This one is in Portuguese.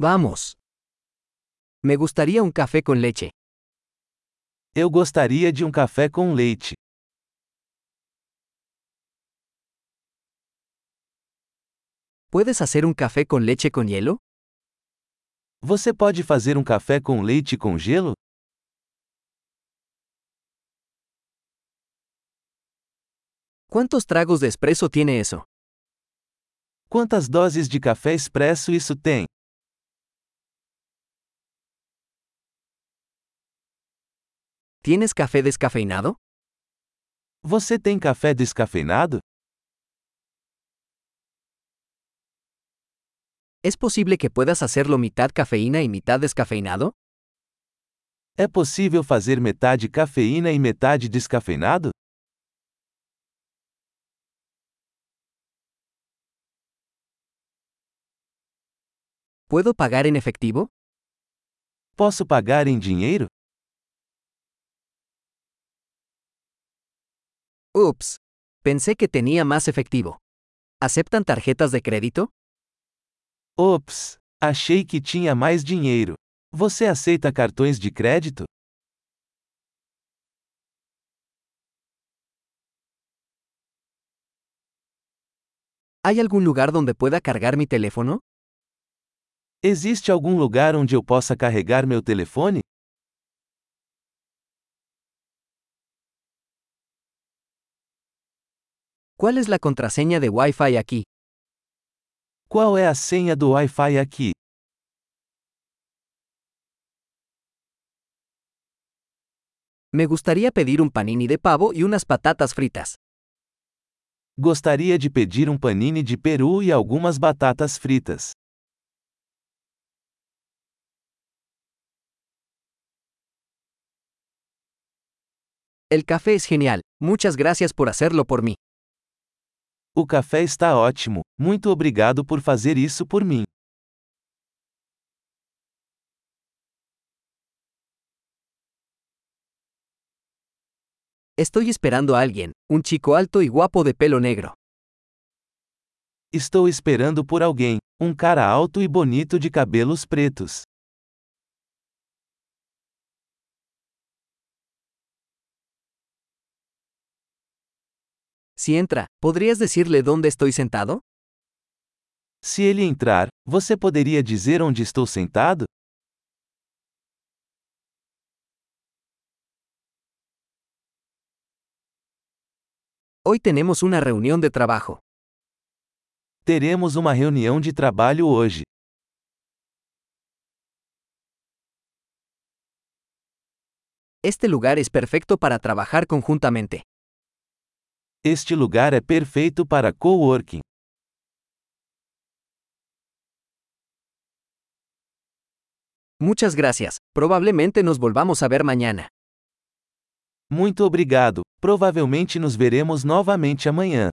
Vamos. Me gustaría un café con leche. Eu gostaria de um café com leite. ¿Puedes hacer un café con leche con hielo? Você pode fazer um café com leite com gelo? ¿Cuántos tragos de espresso tiene eso? Quantas doses de café expresso isso tem? ¿Tienes café descafeinado? Você tem café descafeinado? ¿Es posible que puedas hacerlo mitad cafeína y mitad descafeinado? É possível fazer metade cafeína e metade descafeinado? ¿Puedo pagar en efectivo? Posso pagar em dinheiro? Ups. Pensé que tenía más efectivo. ¿Aceptan tarjetas de crédito? Ops! Achei que tinha mais dinheiro. Você aceita cartões de crédito? ¿Hay algún lugar donde pueda cargar mi teléfono? Existe algum lugar onde eu possa carregar meu telefone? ¿Cuál es la contraseña de Wi-Fi aquí? Qual é a senha do Wi-Fi aqui? Me gustaría pedir un panini de pavo y unas patatas fritas. Gostaria de pedir um panini de peru e algumas batatas fritas. El café es genial. Muchas gracias por hacerlo por mí. O café está ótimo. Muito obrigado por fazer isso por mim. Estoy esperando a alguien, un chico alto y guapo de pelo negro. Estou esperando por alguém, um cara alto e bonito de cabelos pretos. Si entra, ¿podrías decirle dónde estoy sentado? Se ele entrar, você poderia dizer onde estou sentado? Hoy tenemos una reunión de trabajo. Teremos uma reunião de trabalho hoje. Este lugar es perfecto para trabajar conjuntamente. Este lugar é perfeito para coworking. Muchas gracias. Probablemente nos volvamos a ver mañana. Muito obrigado. Provavelmente nos veremos novamente amanhã.